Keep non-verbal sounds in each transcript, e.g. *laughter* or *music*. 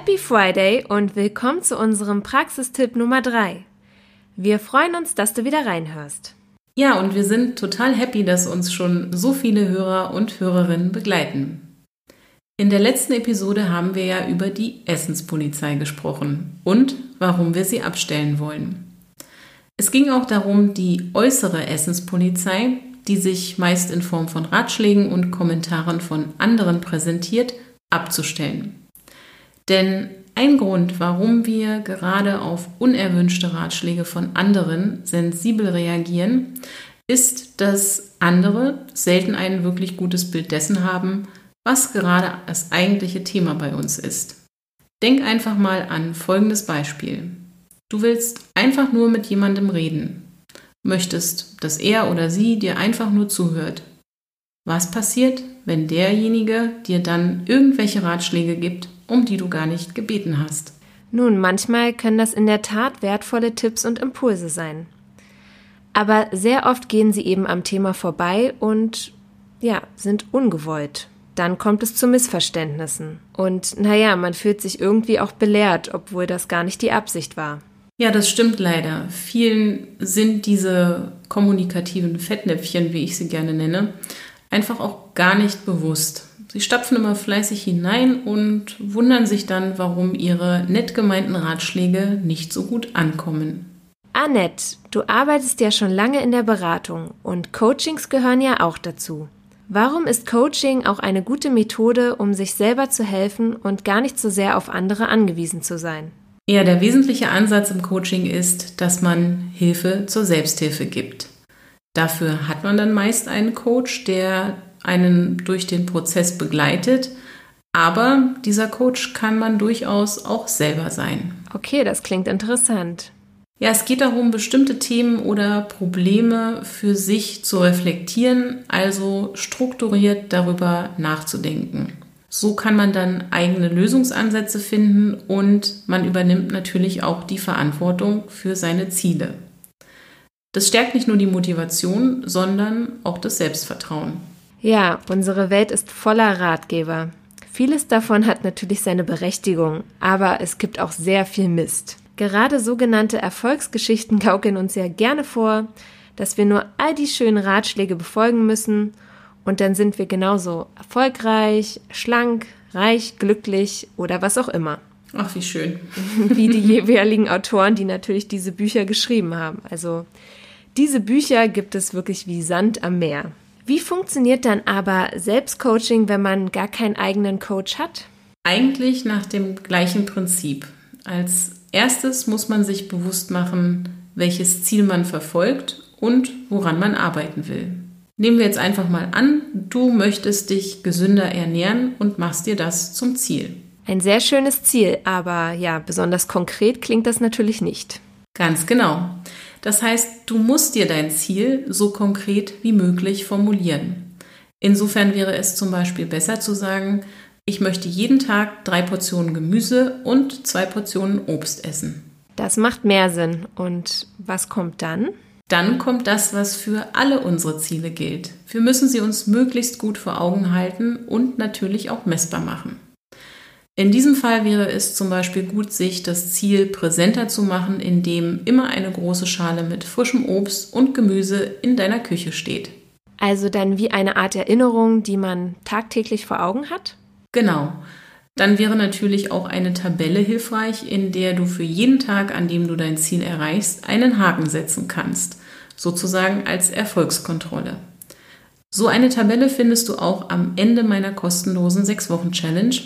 Happy Friday und willkommen zu unserem Praxistipp Nummer 3. Wir freuen uns, dass du wieder reinhörst. Ja, und wir sind total happy, dass uns schon so viele Hörer und Hörerinnen begleiten. In der letzten Episode haben wir ja über die Essenspolizei gesprochen und warum wir sie abstellen wollen. Es ging auch darum, die äußere Essenspolizei, die sich meist in Form von Ratschlägen und Kommentaren von anderen präsentiert, abzustellen. Denn ein Grund, warum wir gerade auf unerwünschte Ratschläge von anderen sensibel reagieren, ist, dass andere selten ein wirklich gutes Bild dessen haben, was gerade das eigentliche Thema bei uns ist. Denk einfach mal an folgendes Beispiel. Du willst einfach nur mit jemandem reden, möchtest, dass er oder sie dir einfach nur zuhört. Was passiert, wenn derjenige dir dann irgendwelche Ratschläge gibt, um die du gar nicht gebeten hast. Nun, manchmal können das in der Tat wertvolle Tipps und Impulse sein. Aber sehr oft gehen sie eben am Thema vorbei und ja, sind ungewollt. Dann kommt es zu Missverständnissen. Und naja, man fühlt sich irgendwie auch belehrt, obwohl das gar nicht die Absicht war. Ja, das stimmt leider. Vielen sind diese kommunikativen Fettnäpfchen, wie ich sie gerne nenne, einfach auch gar nicht bewusst. Sie stapfen immer fleißig hinein und wundern sich dann, warum ihre nett gemeinten Ratschläge nicht so gut ankommen. Annette, du arbeitest ja schon lange in der Beratung und Coachings gehören ja auch dazu. Warum ist Coaching auch eine gute Methode, um sich selber zu helfen und gar nicht so sehr auf andere angewiesen zu sein? Ja, der wesentliche Ansatz im Coaching ist, dass man Hilfe zur Selbsthilfe gibt. Dafür hat man dann meist einen Coach, der einen durch den Prozess begleitet. Aber dieser Coach kann man durchaus auch selber sein. Okay, das klingt interessant. Ja, es geht darum, bestimmte Themen oder Probleme für sich zu reflektieren, also strukturiert darüber nachzudenken. So kann man dann eigene Lösungsansätze finden und man übernimmt natürlich auch die Verantwortung für seine Ziele. Das stärkt nicht nur die Motivation, sondern auch das Selbstvertrauen. Ja, unsere Welt ist voller Ratgeber. Vieles davon hat natürlich seine Berechtigung, aber es gibt auch sehr viel Mist. Gerade sogenannte Erfolgsgeschichten *laughs* gaukeln uns ja gerne vor, dass wir nur all die schönen Ratschläge befolgen müssen und dann sind wir genauso erfolgreich, schlank, reich, glücklich oder was auch immer. Ach, wie schön. Wie die *laughs* jeweiligen Autoren, die natürlich diese Bücher geschrieben haben. Also diese Bücher gibt es wirklich wie Sand am Meer. Wie funktioniert dann aber Selbstcoaching, wenn man gar keinen eigenen Coach hat? Eigentlich nach dem gleichen Prinzip. Als erstes muss man sich bewusst machen, welches Ziel man verfolgt und woran man arbeiten will. Nehmen wir jetzt einfach mal an, du möchtest dich gesünder ernähren und machst dir das zum Ziel. Ein sehr schönes Ziel, aber ja, besonders konkret klingt das natürlich nicht. Ganz genau. Das heißt, du musst dir dein Ziel so konkret wie möglich formulieren. Insofern wäre es zum Beispiel besser zu sagen, ich möchte jeden Tag drei Portionen Gemüse und zwei Portionen Obst essen. Das macht mehr Sinn. Und was kommt dann? Dann kommt das, was für alle unsere Ziele gilt. Wir müssen sie uns möglichst gut vor Augen halten und natürlich auch messbar machen. In diesem Fall wäre es zum Beispiel gut, sich das Ziel präsenter zu machen, indem immer eine große Schale mit frischem Obst und Gemüse in deiner Küche steht. Also dann wie eine Art Erinnerung, die man tagtäglich vor Augen hat? Genau. Dann wäre natürlich auch eine Tabelle hilfreich, in der du für jeden Tag, an dem du dein Ziel erreichst, einen Haken setzen kannst, sozusagen als Erfolgskontrolle. So eine Tabelle findest du auch am Ende meiner kostenlosen 6-Wochen-Challenge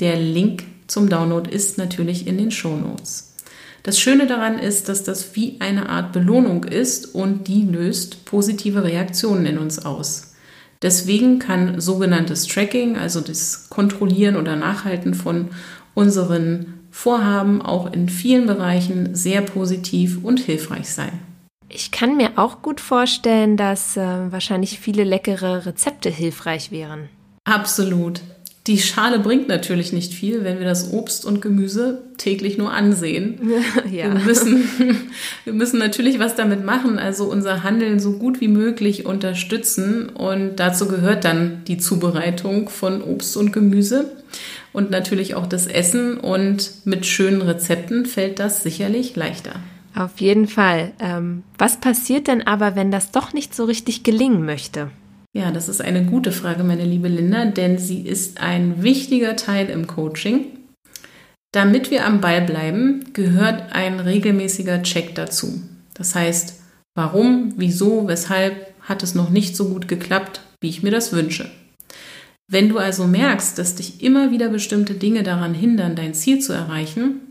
der Link zum Download ist natürlich in den Show Notes. Das Schöne daran ist, dass das wie eine Art Belohnung ist und die löst positive Reaktionen in uns aus. Deswegen kann sogenanntes Tracking, also das Kontrollieren oder Nachhalten von unseren Vorhaben auch in vielen Bereichen sehr positiv und hilfreich sein. Ich kann mir auch gut vorstellen, dass äh, wahrscheinlich viele leckere Rezepte hilfreich wären. Absolut. Die Schale bringt natürlich nicht viel, wenn wir das Obst und Gemüse täglich nur ansehen. *laughs* Ja. Wir, müssen, *laughs* wir müssen natürlich was damit machen, also unser Handeln so gut wie möglich unterstützen. Und dazu gehört dann die Zubereitung von Obst und Gemüse. und natürlich auch das Essen und mit schönen Rezepten fällt das sicherlich leichter. Auf jeden Fall. Ähm, was passiert denn aber, wenn das doch nicht so richtig gelingen möchte? Ja, das ist eine gute Frage, meine liebe Linda, denn sie ist ein wichtiger Teil im Coaching. Damit wir am Ball bleiben, gehört ein regelmäßiger Check dazu. Das heißt, warum, wieso, weshalb hat es noch nicht so gut geklappt, wie ich mir das wünsche. Wenn du also merkst, dass dich immer wieder bestimmte Dinge daran hindern, dein Ziel zu erreichen,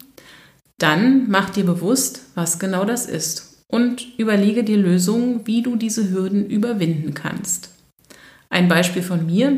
dann mach dir bewusst, was genau das ist und überlege dir Lösungen, wie du diese Hürden überwinden kannst. Ein Beispiel von mir.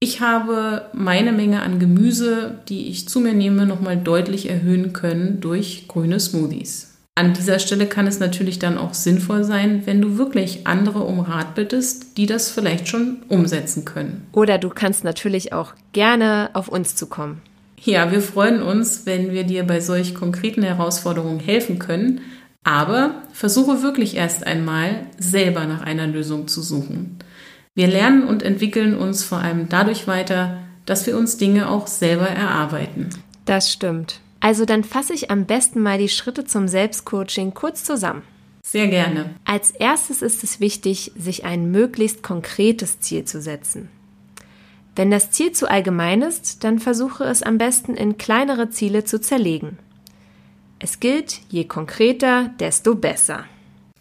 Ich habe meine Menge an Gemüse, die ich zu mir nehme, nochmal deutlich erhöhen können durch grüne Smoothies. An dieser Stelle kann es natürlich dann auch sinnvoll sein, wenn du wirklich andere um Rat bittest, die das vielleicht schon umsetzen können. Oder du kannst natürlich auch gerne auf uns zukommen. Ja, wir freuen uns, wenn wir dir bei solch konkreten Herausforderungen helfen können, aber versuche wirklich erst einmal selber nach einer Lösung zu suchen. Wir lernen und entwickeln uns vor allem dadurch weiter, dass wir uns Dinge auch selber erarbeiten. Das stimmt. Also dann fasse ich am besten mal die Schritte zum Selbstcoaching kurz zusammen. Sehr gerne. Als erstes ist es wichtig, sich ein möglichst konkretes Ziel zu setzen. Wenn das Ziel zu allgemein ist, dann versuche es am besten in kleinere Ziele zu zerlegen. Es gilt, je konkreter, desto besser.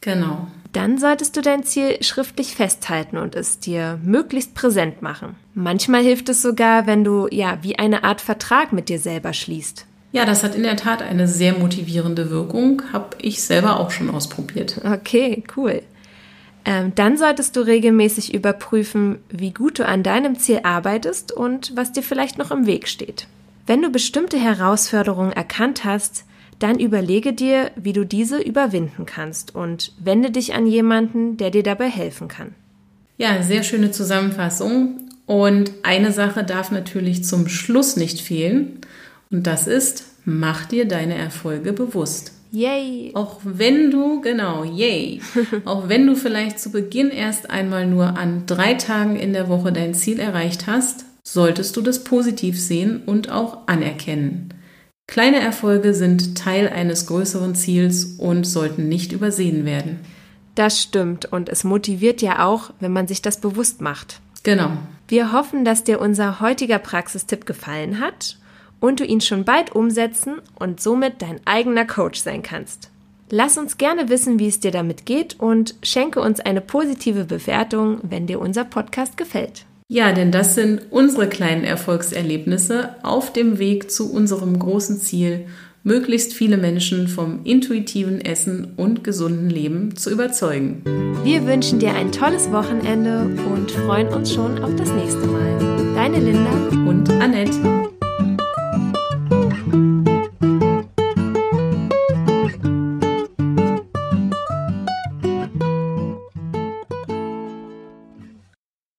Genau. Dann solltest du dein Ziel schriftlich festhalten und es dir möglichst präsent machen. Manchmal hilft es sogar, wenn du ja wie eine Art Vertrag mit dir selber schließt. Ja, das hat in der Tat eine sehr motivierende Wirkung. Habe ich selber auch schon ausprobiert. Okay, cool. Ähm, dann solltest du regelmäßig überprüfen, wie gut du an deinem Ziel arbeitest und was dir vielleicht noch im Weg steht. Wenn du bestimmte Herausforderungen erkannt hast, dann überlege dir, wie du diese überwinden kannst und wende dich an jemanden, der dir dabei helfen kann. Ja, sehr schöne Zusammenfassung. Und eine Sache darf natürlich zum Schluss nicht fehlen. Und das ist, mach dir deine Erfolge bewusst. Yay! Auch wenn du, genau, yay! *laughs* auch wenn du vielleicht zu Beginn erst einmal nur an drei Tagen in der Woche dein Ziel erreicht hast, solltest du das positiv sehen und auch anerkennen. Kleine Erfolge sind Teil eines größeren Ziels und sollten nicht übersehen werden. Das stimmt und es motiviert ja auch, wenn man sich das bewusst macht. Genau. Wir hoffen, dass dir unser heutiger Praxistipp gefallen hat und du ihn schon bald umsetzen und somit dein eigener Coach sein kannst. Lass uns gerne wissen, wie es dir damit geht und schenke uns eine positive Bewertung, wenn dir unser Podcast gefällt. Ja, denn das sind unsere kleinen Erfolgserlebnisse auf dem Weg zu unserem großen Ziel, möglichst viele Menschen vom intuitiven Essen und gesunden Leben zu überzeugen. Wir wünschen dir ein tolles Wochenende und freuen uns schon auf das nächste Mal. Deine Linda und Annette.